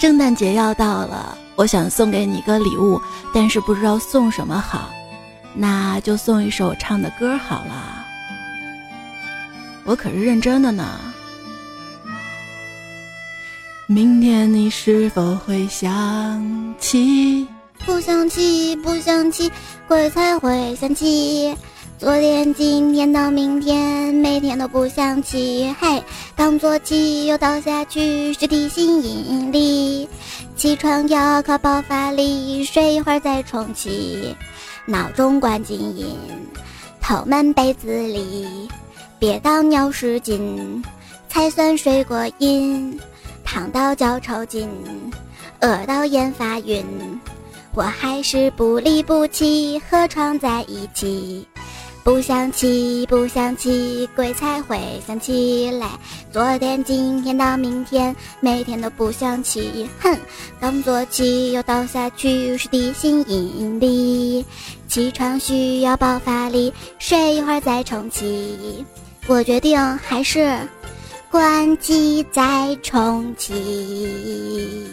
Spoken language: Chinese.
圣诞节要到了，我想送给你个礼物，但是不知道送什么好，那就送一首我唱的歌好了。我可是认真的呢。明天你是否会想起？不想起，不想起，鬼才会想起。昨天、今天到明天，每天都不想起。嘿，刚坐起又倒下去，是地心引力。起床要靠爆发力，睡一会儿再重启。闹钟关静音，头闷被子里，别当尿失禁，才算睡过瘾。躺到脚抽筋，饿到眼发晕，我还是不离不弃，和床在一起。不想起，不想起，鬼才会想起来。昨天、今天到明天，每天都不想起。哼，刚做起又倒下去，是地心引力。起床需要爆发力，睡一会儿再重启。我决定还是关机再重启。